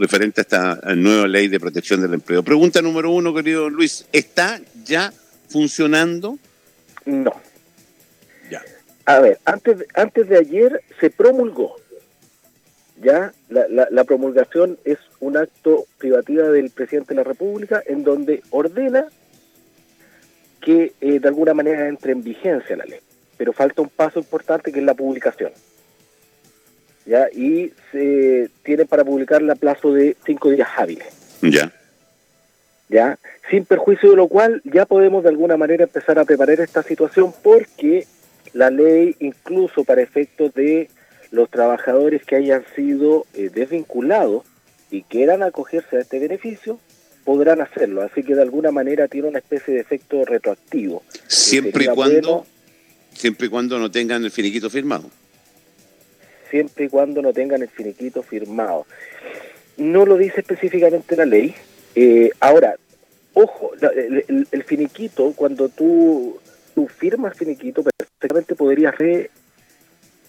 referente a esta nueva ley de protección del empleo. Pregunta número uno, querido Luis, ¿está ya funcionando? No. Ya. A ver, antes, antes de ayer se promulgó. Ya, la, la, promulgación es un acto privativa del presidente de la República en donde ordena que eh, de alguna manera entre en vigencia la ley. Pero falta un paso importante que es la publicación. ¿Ya? Y se tiene para publicarla a plazo de cinco días hábiles. Ya. ¿Ya? Sin perjuicio de lo cual ya podemos de alguna manera empezar a preparar esta situación porque la ley incluso para efectos de los trabajadores que hayan sido eh, desvinculados y quieran acogerse a este beneficio, podrán hacerlo. Así que de alguna manera tiene una especie de efecto retroactivo. Siempre y cuando, siempre y cuando no tengan el finiquito firmado. Siempre y cuando no tengan el finiquito firmado. No lo dice específicamente la ley. Eh, ahora, ojo, el, finiquito, cuando tú, tú firmas finiquito, perfectamente podrías re,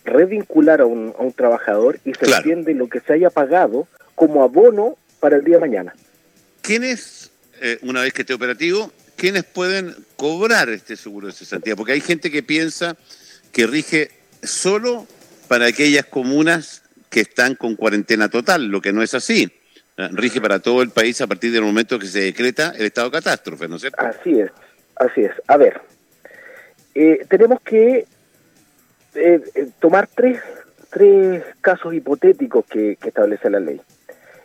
revincular a un, a un trabajador y se entiende lo que se haya pagado como abono para el día de mañana. ¿Quiénes, eh, una vez que esté operativo, quiénes pueden cobrar este seguro de cesantía? Porque hay gente que piensa que rige solo para aquellas comunas que están con cuarentena total, lo que no es así. Eh, rige para todo el país a partir del momento que se decreta el estado de catástrofe, ¿no es cierto? Así es, así es. A ver, eh, tenemos que eh, eh, tomar tres, tres casos hipotéticos que, establece la ley.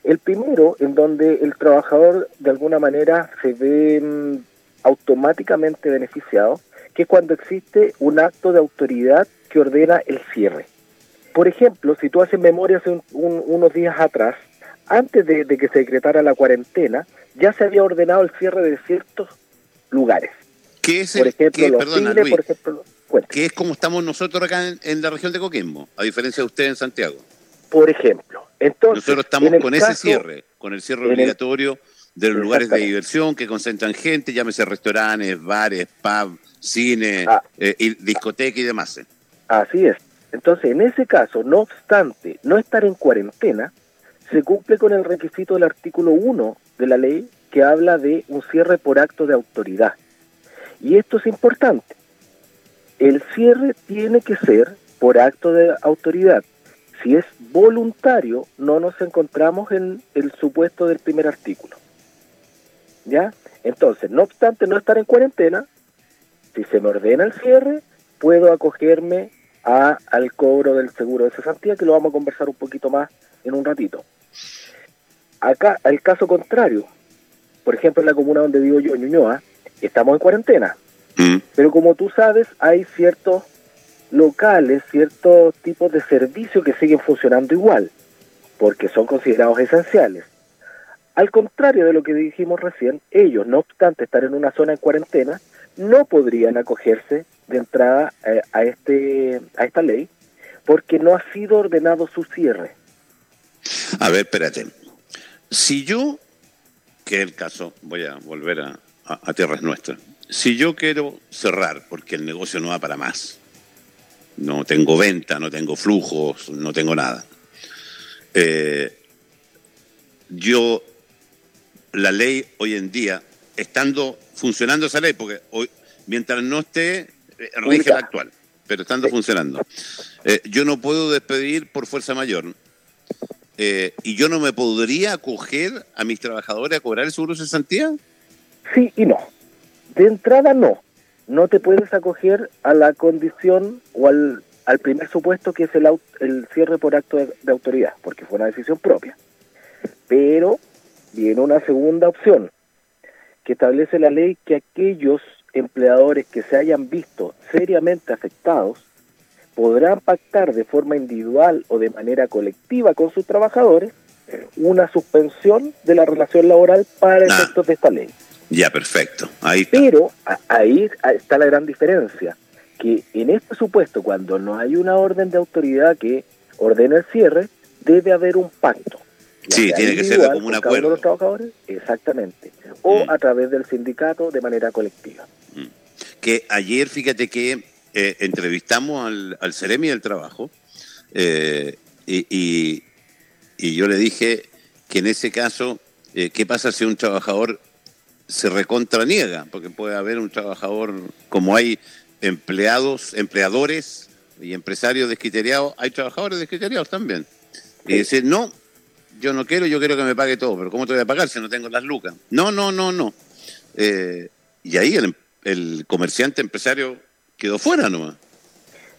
El primero, en donde el trabajador de alguna manera se ve mm, automáticamente beneficiado, que es cuando existe un acto de autoridad que ordena el cierre. Por ejemplo, si tú haces memoria hace unos días atrás, antes de, que se decretara la cuarentena, ya se había ordenado el cierre de ciertos lugares. ¿Qué es el, por ejemplo, los por ejemplo, que es como estamos nosotros acá en, la región de Coquimbo, a diferencia de usted en Santiago. Por ejemplo, entonces nosotros estamos con ese cierre, con el cierre obligatorio de los lugares de diversión que concentran gente, llámese restaurantes, bares, pub, cine, ah. eh, y discoteca y demás. Así es. Entonces, en ese caso, no obstante no estar en cuarentena, se cumple con el requisito del artículo 1 de la ley que habla de un cierre por acto de autoridad. Y esto es importante, el cierre tiene que ser por acto de autoridad. Si es voluntario, no nos encontramos en el supuesto del primer artículo. ¿Ya? Entonces, no obstante no estar en cuarentena, si se me ordena el cierre, puedo acogerme a, al cobro del seguro de cesantía, que lo vamos a conversar un poquito más en un ratito. Acá, el caso contrario, por ejemplo, en la comuna donde vivo yo, Ñuñoa, estamos en cuarentena. Mm. Pero como tú sabes, hay ciertos locales, ciertos tipos de servicios que siguen funcionando igual, porque son considerados esenciales. Al contrario de lo que dijimos recién, ellos, no obstante estar en una zona en cuarentena, no podrían acogerse de entrada eh, a, este, a esta ley porque no ha sido ordenado su cierre. A ver, espérate. Si yo, que es el caso, voy a volver a, a tierras nuestras, si yo quiero cerrar porque el negocio no va para más, no tengo venta, no tengo flujos, no tengo nada, eh, yo, la ley hoy en día, estando funcionando esa ley, porque hoy, mientras no esté, rige la actual, pero estando funcionando, eh, yo no puedo despedir por fuerza mayor. ¿Y yo no me podría acoger a mis trabajadores a cobrar el seguro de cesantía? Sí y no. De entrada no, no te puedes acoger a la condición o al, al primer supuesto que es el, el cierre por acto de, autoridad, porque fue una decisión propia. Pero viene una segunda opción, que establece la ley que aquellos empleadores que se hayan visto seriamente afectados podrán pactar de forma individual o de manera colectiva con sus trabajadores una suspensión de la relación laboral para efectos de esta ley. Ya, perfecto. Ahí Pero ahí está la gran diferencia, que en este supuesto, cuando no hay una orden de autoridad que ordene el cierre, debe haber un pacto. Sí, tiene que ser como un acuerdo. De los trabajadores, exactamente. O mm. a través del sindicato de manera colectiva. Que ayer, fíjate que eh, entrevistamos al, al Ceremi del Trabajo eh, y, y, yo le dije, que en ese caso, eh, ¿qué pasa si un trabajador se recontraniega? Porque puede haber un trabajador, como hay empleados, empleadores y empresarios descriteriados, hay trabajadores descriteriados también. Y decir, no, yo no quiero, yo quiero que me pague todo, pero ¿cómo te voy a pagar si no tengo las lucas? No, no, no, no. Eh, y ahí el, el comerciante empresario quedó fuera nomás.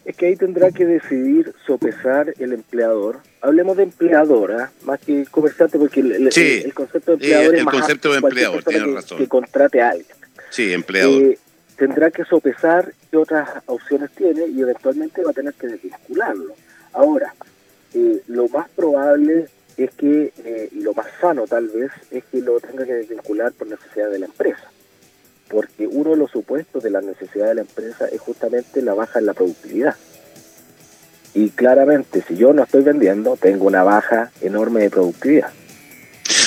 Es que ahí tendrá que decidir sopesar el empleador. Hablemos de empleadora, más que comerciante, porque el, el concepto de empleador es el concepto de empleador, tiene que, razón. que contrate a alguien. Sí, empleador. Eh, tendrá que sopesar qué otras opciones tiene y eventualmente va a tener que desvincularlo. Ahora, eh, lo más probable es que, eh, y lo más sano tal vez, es que lo tenga que desvincular por necesidad de la empresa porque uno de los supuestos de la necesidad de la empresa es justamente la baja en la productividad. Y claramente, si yo no estoy vendiendo, tengo una baja enorme de productividad.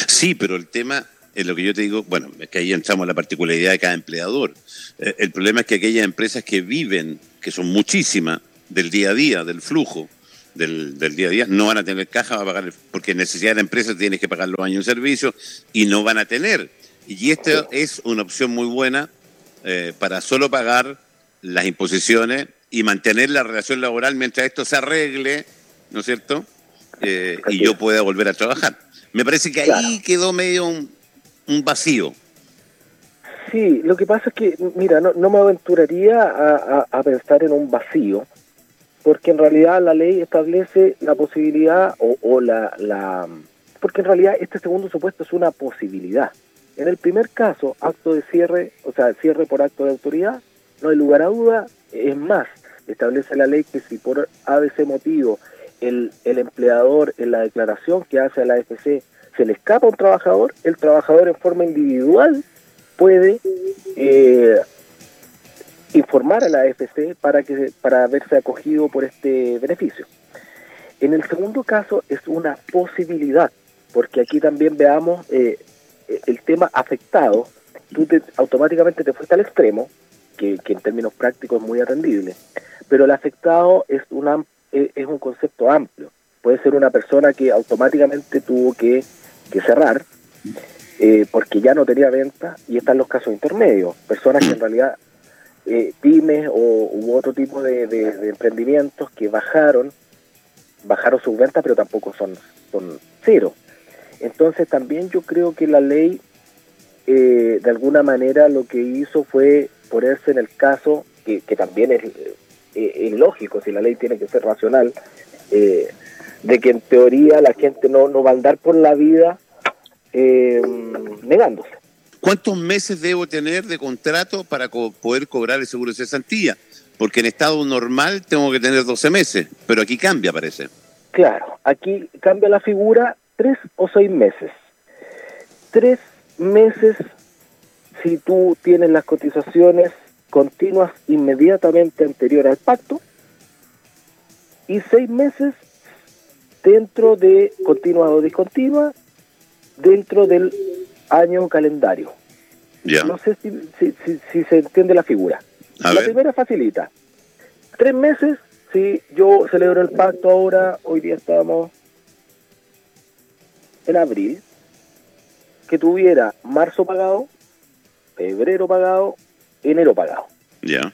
Sí, pero el tema es lo que yo te digo, bueno, es que ahí entramos en la particularidad de cada empleador. Eh, el problema es que aquellas empresas que viven, que son muchísimas, del día a día, del flujo, del, del, día a día, no van a tener caja para pagar, porque necesidad de la empresa tienes que pagar los años de servicio y no van a tener y esta es una opción muy buena eh, para solo pagar las imposiciones y mantener la relación laboral mientras esto se arregle, ¿no es cierto? Eh, y yo pueda volver a trabajar. Me parece que ahí quedó medio un, un, vacío. Sí, lo que pasa es que, mira, no, no me aventuraría a, a, a, pensar en un vacío, porque en realidad la ley establece la posibilidad o, o la, la... Porque en realidad este segundo supuesto es una posibilidad. En el primer caso, acto de cierre, o sea, cierre por acto de autoridad, no hay lugar a duda, es más, establece la ley que si por ABC motivo el, el empleador en la declaración que hace a la AFC se le escapa a un trabajador, el trabajador en forma individual puede eh, informar a la AFC para, que, para verse acogido por este beneficio. En el segundo caso es una posibilidad, porque aquí también veamos eh, el tema afectado, tú te, automáticamente te fuiste al extremo, que, en términos prácticos es muy atendible, pero el afectado es, una, es un concepto amplio. Puede ser una persona que automáticamente tuvo que, cerrar eh, porque ya no tenía venta y están los casos intermedios, personas que en realidad eh, pymes o u otro tipo de, de, de, emprendimientos que bajaron, bajaron sus ventas pero tampoco son, son cero. Entonces también yo creo que la ley eh, de alguna manera lo que hizo fue ponerse en el caso, que, que también es, eh, es, lógico, si la ley tiene que ser racional, eh, de que en teoría la gente no, no va a andar por la vida eh, negándose. ¿Cuántos meses debo tener de contrato para co poder cobrar el seguro de cesantía? Porque en estado normal tengo que tener 12 meses, pero aquí cambia, parece. Claro, aquí cambia la figura tres o seis meses. Tres meses si tú tienes las cotizaciones continuas inmediatamente anterior al pacto y seis meses dentro de continua o discontinua dentro del año calendario. No sé si, si, si, si, se entiende la figura. A la ver. primera facilita. Tres meses, si yo celebro el pacto ahora, hoy día estamos en abril, que tuviera marzo pagado, febrero pagado, enero pagado. Ya.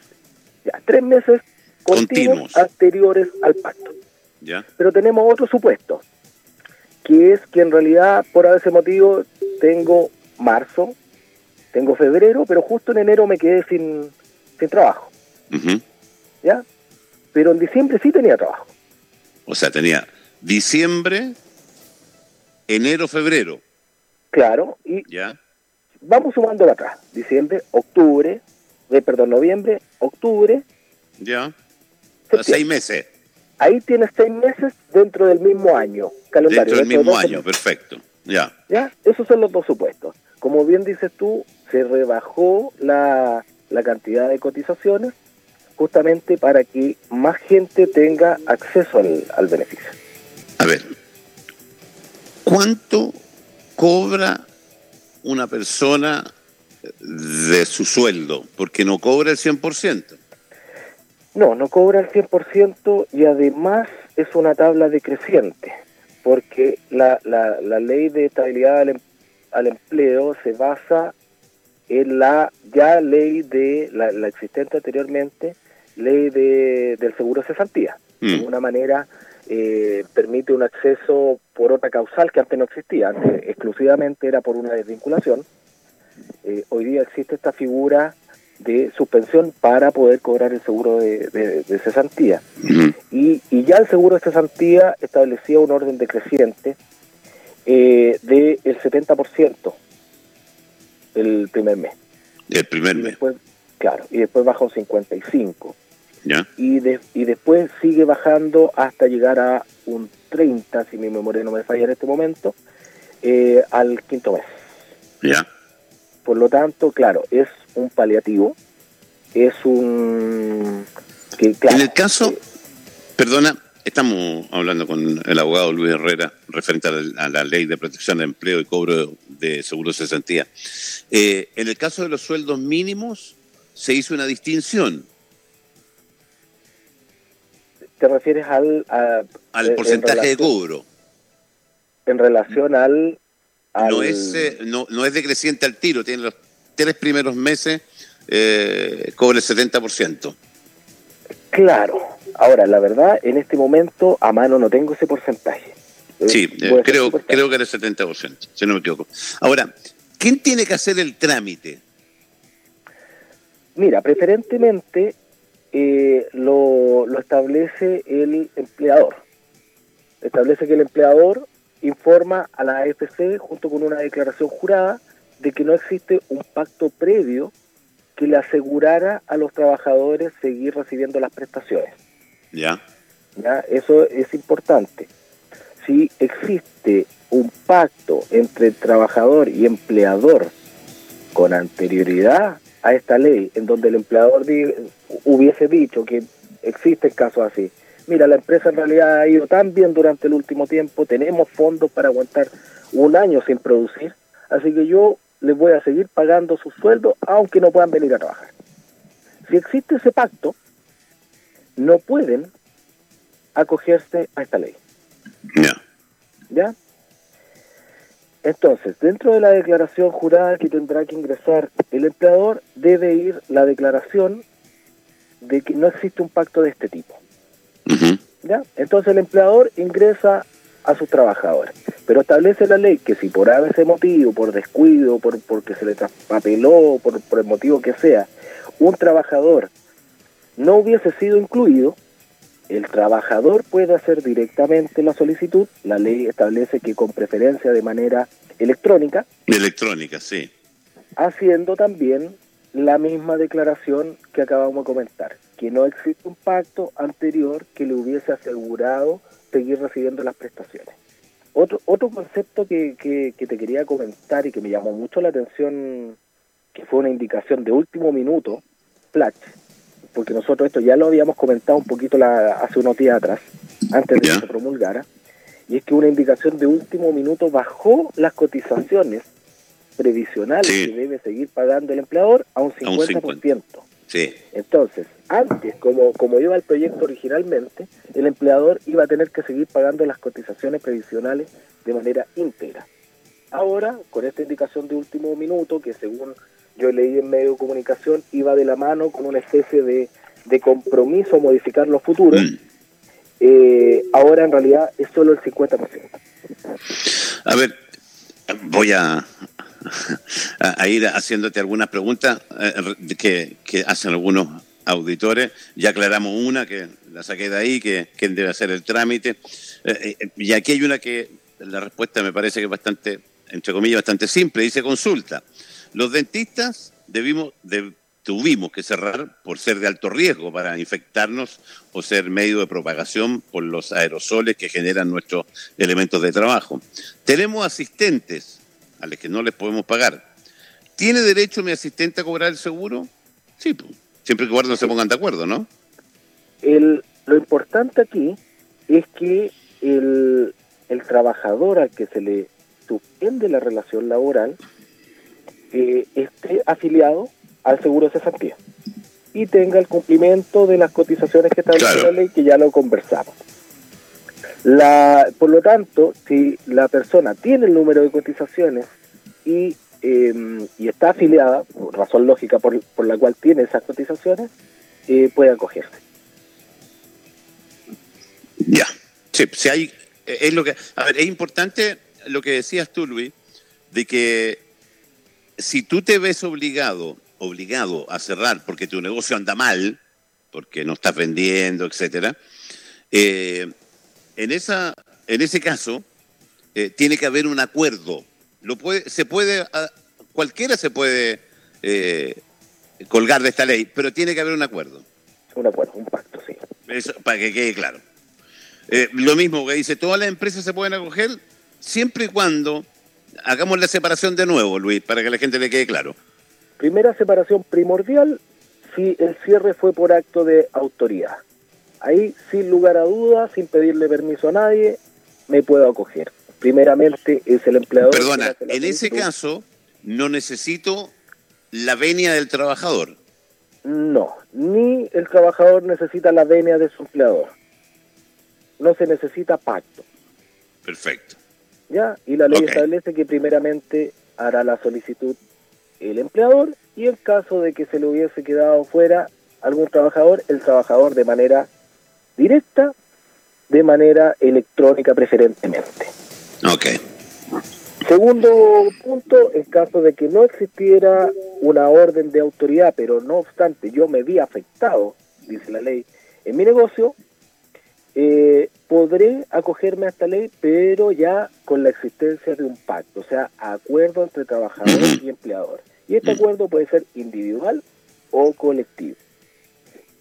Ya, tres meses continuos, Continuos. anteriores al pacto. Ya. Pero tenemos otro supuesto, que es que en realidad por ese motivo tengo marzo, tengo febrero, pero justo en enero me quedé sin, sin trabajo. Uh -huh. ¿Ya? Pero en diciembre sí tenía trabajo. O sea, tenía diciembre, enero, febrero. Claro, y ya. vamos sumando atrás. Diciembre, octubre, eh, perdón, noviembre, octubre. Ya. Seis meses. Ahí tienes seis meses dentro del mismo año. Calendario, dentro del mismo año, perfecto. Ya. Ya, esos son los dos supuestos. Como bien dices tú, se rebajó la, la cantidad de cotizaciones justamente para que más gente tenga acceso al, al beneficio. A ver, ¿cuánto cobra una persona de su sueldo? Porque no cobra el 100%. No, no cobra el 100% y además es una tabla decreciente, porque la, la, la ley de estabilidad al, em, al, empleo se basa en la ya ley de la, la existente anteriormente, ley de, del seguro de cesantía. Mm. De alguna manera eh, permite un acceso por otra causal que antes no existía, antes exclusivamente era por una desvinculación. Eh, hoy día existe esta figura de suspensión para poder cobrar el seguro de, cesantía. y, y, ya el seguro de cesantía establecía un orden decreciente eh, del 70% el primer mes. El primer mes. Después, claro, y después baja un 55%. Y, y después sigue bajando hasta llegar a un 30, si mi memoria no me falla en este momento, eh, al quinto mes. Ya. Por lo tanto, claro, es un paliativo, es un... Que, en el caso, eh, perdona, estamos hablando con el abogado Luis Herrera referente a la, ley de protección de empleo y cobro de seguro de cesantía. Eh, en el caso de los sueldos mínimos, se hizo una distinción te refieres al... al porcentaje de cobro. En relación al... No, es, eh, no, no es decreciente al tiro, tiene los tres primeros meses eh, cobre el 70%. Claro. Ahora, la verdad, en este momento a mano no tengo ese porcentaje. Sí, eh, creo, creo que era el 70%, si no me equivoco. Ahora, ¿quién tiene que hacer el trámite? Mira, preferentemente eh, lo, lo establece el empleador. Establece que el empleador informa a la AFC junto con una declaración jurada de que no existe un pacto previo que le asegurara a los trabajadores seguir recibiendo las prestaciones. Ya. ¿Ya? Eso es importante. Si existe un pacto entre trabajador y empleador con anterioridad a esta ley, en donde el empleador hubiese dicho que existen casos así, mira, la empresa en realidad ha ido tan bien durante el último tiempo, tenemos fondos para aguantar un año sin producir, así que yo les voy a seguir pagando su sueldo aunque no puedan venir a trabajar. Si existe ese pacto, no pueden acogerse a esta ley. ¿Ya? Entonces, dentro de la declaración jurada que tendrá que ingresar el empleador, debe ir la declaración de que no existe un pacto de este tipo. ¿Ya? Entonces el empleador ingresa a sus trabajadores, pero establece la ley que si por ese motivo, por descuido, por porque se le traspapeló, por, por el motivo que sea, un trabajador no hubiese sido incluido, el trabajador puede hacer directamente la solicitud. La ley establece que con preferencia de manera electrónica. Electrónica, sí. Haciendo también la misma declaración que acabamos de comentar, que no existe un pacto anterior que le hubiese asegurado seguir recibiendo las prestaciones. Otro, otro concepto que, que te quería comentar y que me llamó mucho la atención, que fue una indicación de último minuto, Platch, porque nosotros esto ya lo habíamos comentado un poquito la, hace unos días atrás, antes de que se promulgara, y es que una indicación de último minuto bajó las cotizaciones previsionales que debe seguir pagando el empleador a un 50%. Sí. Entonces, antes, como, como iba el proyecto originalmente, el empleador iba a tener que seguir pagando las cotizaciones previsionales de manera íntegra. Ahora, con esta indicación de último minuto, que según yo leí en medio de comunicación, iba de la mano con una especie de, de compromiso a modificar los futuros. Mm. Eh, ahora en realidad es solo el 50%. A ver, voy a, a, ir haciéndote algunas preguntas eh, que, que, hacen algunos auditores. Ya aclaramos una que la saqué de ahí, que quién debe hacer el trámite. Eh, y aquí hay una que la respuesta me parece que es bastante, entre comillas, bastante simple. Dice consulta. Los dentistas debimos, tuvimos que cerrar por ser de alto riesgo para infectarnos o ser medio de propagación por los aerosoles que generan nuestros elementos de trabajo. Tenemos asistentes a los que no les podemos pagar. ¿Tiene derecho mi asistente a cobrar el seguro? Sí, pues, siempre que guarden se pongan de acuerdo, ¿no? lo importante aquí es que el, el trabajador al que se le suspende la relación laboral eh, esté afiliado al seguro de cesantía y tenga el cumplimiento de las cotizaciones que establece la ley, que ya lo conversamos. La, por lo tanto, si la persona tiene el número de cotizaciones y, em, y está afiliada, por razón lógica por, por la cual tiene esas cotizaciones, eh, puede acogerse. Ya, sí, si hay, es lo que, a ver, es importante lo que decías tú, Luis, de que si tú te ves obligado, obligado a cerrar porque tu negocio anda mal, porque no estás vendiendo, etcétera, eh, en esa, en ese caso eh, tiene que haber un acuerdo. Lo puede, se puede, ah, cualquiera se puede eh, colgar de esta ley, pero tiene que haber un acuerdo. Un acuerdo, un pacto, sí. Eso, para que quede claro. lo mismo que dice, todas las empresas se pueden acoger siempre y cuando hagamos la separación de nuevo, Luis, para que la gente le quede claro. Primera separación primordial, si el cierre fue por acto de autoridad. Ahí, sin lugar a dudas, sin pedirle permiso a nadie, me puedo acoger. Primeramente es el empleador. Perdona, en ese caso no necesito la venia del trabajador. No, ni el trabajador necesita la venia de su empleador. No se necesita pacto. Perfecto. ¿Ya? Y la ley establece que primeramente hará la solicitud el empleador y en caso de que se le hubiese quedado fuera algún trabajador, el trabajador de manera directa, de manera electrónica preferentemente. Ok. Segundo punto, en caso de que no existiera una orden de autoridad, pero no obstante yo me vi afectado, dice la ley, en mi negocio, eh, podré acogerme a esta ley, pero ya con la existencia de un pacto, o sea, acuerdo entre trabajador y empleador. Y este acuerdo puede ser individual o colectivo.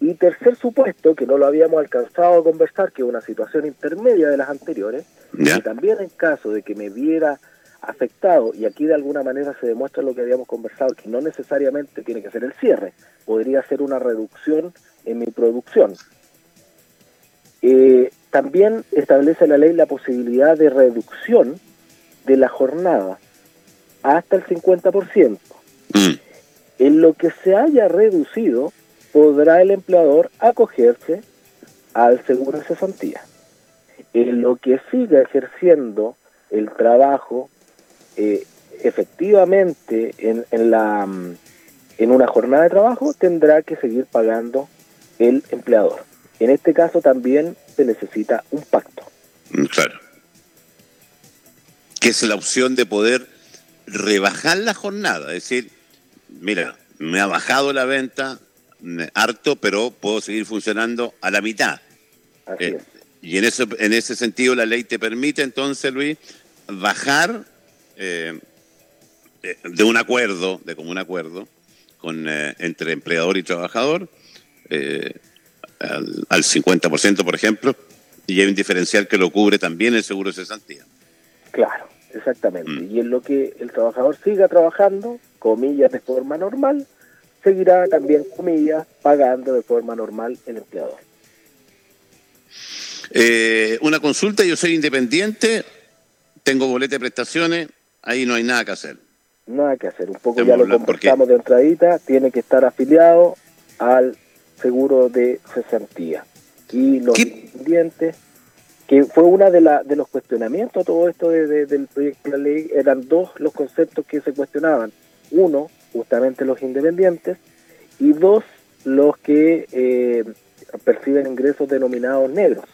Y tercer supuesto, que no lo habíamos alcanzado a conversar, que es una situación intermedia de las anteriores, que también en caso de que me viera afectado, y aquí de alguna manera se demuestra lo que habíamos conversado, que no necesariamente tiene que ser el cierre, podría ser una reducción en mi producción. Eh, también establece la ley la posibilidad de reducción de la jornada hasta el 50%. Mm. En lo que se haya reducido, podrá el empleador acogerse al seguro de cesantía. En lo que siga ejerciendo el trabajo eh, efectivamente en, en, la, mm, en una jornada de trabajo, tendrá que seguir pagando el empleador. En este caso también se necesita un pacto. Mm, claro. Que es la opción de poder rebajar la jornada, es decir, mira, me ha bajado la venta harto, pero puedo seguir funcionando a la mitad. Eh, y en, eso, en ese sentido la ley te permite entonces, Luis, bajar eh, de un acuerdo, de común acuerdo, con, eh, entre empleador y trabajador, al, al 50%, por ejemplo, y hay un diferencial que lo cubre también el seguro de cesantía. Claro, exactamente. Mm. Y en lo que el trabajador siga trabajando, comillas, de forma normal, seguirá también, comillas, pagando de forma normal el empleador. Eh, una consulta, yo soy independiente, tengo boleta de prestaciones, ahí no hay nada que hacer. Nada que hacer, un poco ya lo conversamos de entradita, tiene que estar afiliado al seguro de cesantía. Y los independientes, que fue una de, la, de los cuestionamientos todo esto del proyecto de la ley, eran dos los conceptos que se cuestionaban. Uno, justamente los independientes, y dos, los que eh, perciben ingresos denominados negros.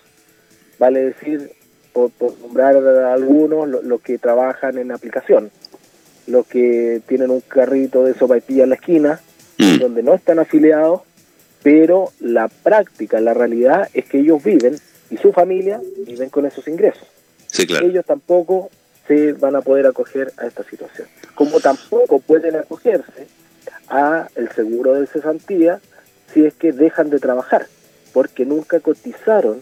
Vale decir, por, nombrar a algunos, los que trabajan en aplicación, los que tienen un carrito de sopaipilla en la esquina, mm. donde no están afiliados, pero la práctica, la realidad es que ellos viven y su familia viven con esos ingresos. Ellos tampoco se van a poder acoger a esta situación. Como tampoco pueden acogerse a el seguro de cesantía si es que dejan de trabajar, porque nunca cotizaron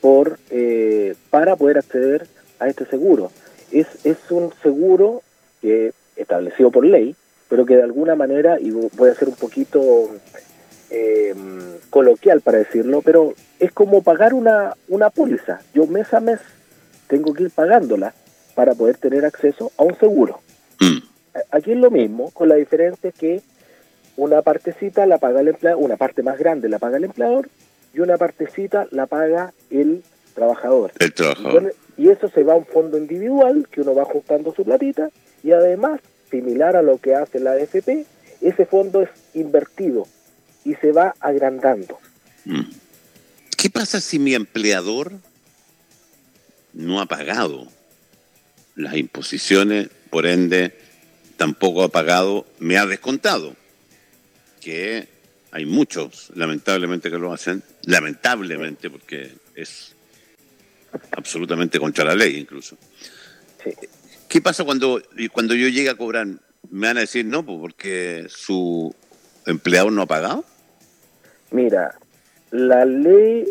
por eh, para poder acceder a este seguro. Es, es un seguro que establecido por ley, pero que de alguna manera, y voy a ser un poquito eh, coloquial para decirlo, pero es como pagar una, una póliza. Yo mes a mes tengo que ir pagándola para poder tener acceso a un seguro. Mm. Aquí es lo mismo, con la diferencia que una partecita la paga el empleador, una parte más grande la paga el empleador y una partecita la paga el trabajador. El trabajador. Y eso se va a un fondo individual que uno va juntando su platita y además, similar a lo que hace la AFP, ese fondo es invertido y se va agrandando. Mm. ¿Qué pasa si mi empleador no ha pagado las imposiciones, por ende tampoco ha pagado, me ha descontado? Que hay muchos, lamentablemente, que lo hacen, lamentablemente, porque es absolutamente contra la ley incluso. ¿Qué pasa cuando, cuando yo llegue a cobrar? ¿Me van a decir no, pues, porque su empleador no ha pagado? Mira, la ley,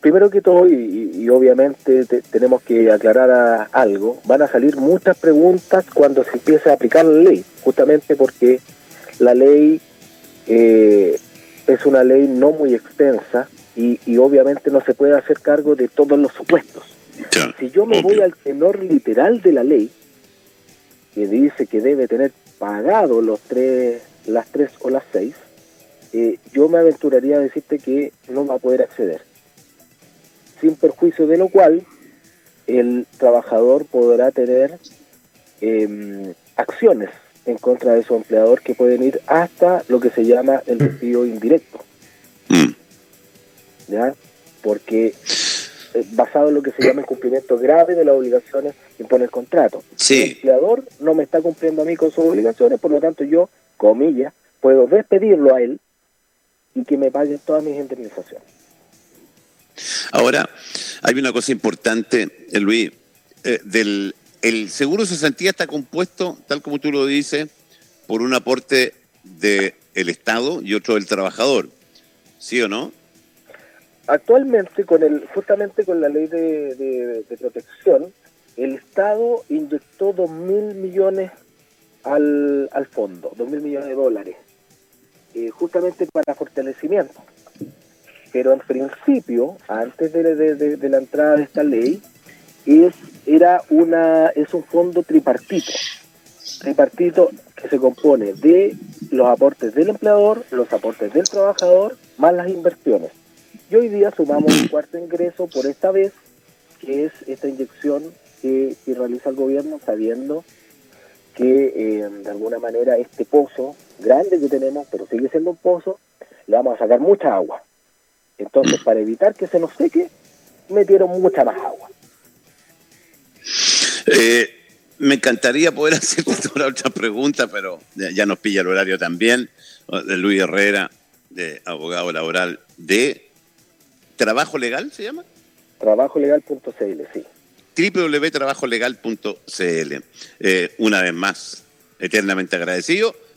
primero que todo, y, obviamente tenemos que aclarar algo, van a salir muchas preguntas cuando se empiece a aplicar la ley, justamente porque la ley eh, es una ley no muy extensa y, obviamente no se puede hacer cargo de todos los supuestos. si yo me voy al tenor literal de la ley, que dice que debe tener pagado los tres, las tres o las seis, eh, yo me aventuraría a decirte que no va a poder acceder. Sin perjuicio de lo cual, el trabajador podrá tener em, acciones en contra de su empleador que pueden ir hasta lo que se llama el despido indirecto. Mm. ¿Ya? Porque eh, basado en lo que se llama el cumplimiento grave de las obligaciones que impone el contrato. Sí. El empleador no me está cumpliendo a mí con sus obligaciones, por lo tanto yo, comillas, puedo despedirlo a él y que me paguen todas mis indemnizaciones. Ahora, hay una cosa importante, eh, Luis, eh, del el seguro de cesantía está compuesto, tal como tú lo dices, por un aporte del Estado y otro del trabajador, ¿sí o no? Actualmente, con el, justamente con la ley de, protección, el Estado inyectó dos mil millones al, al fondo, dos mil millones de dólares, eh, justamente para fortalecimiento. Pero en principio, antes de, la entrada de esta ley, es era una es un fondo tripartito tripartito que se compone de los aportes del empleador los aportes del trabajador más las inversiones y hoy día sumamos un cuarto ingreso por esta vez que es esta inyección que, realiza el gobierno sabiendo que eh, de alguna manera este pozo grande que tenemos pero sigue siendo un pozo le vamos a sacar mucha agua entonces para evitar que se nos seque metieron mucha más agua eh, me encantaría poder hacer otra pregunta, pero ya nos pilla el horario también, de Luis Herrera, de abogado laboral de Trabajo Legal, ¿se llama? Trabajolegal.cl, sí. www.trabajolegal.cl. Eh, una vez más, eternamente agradecido.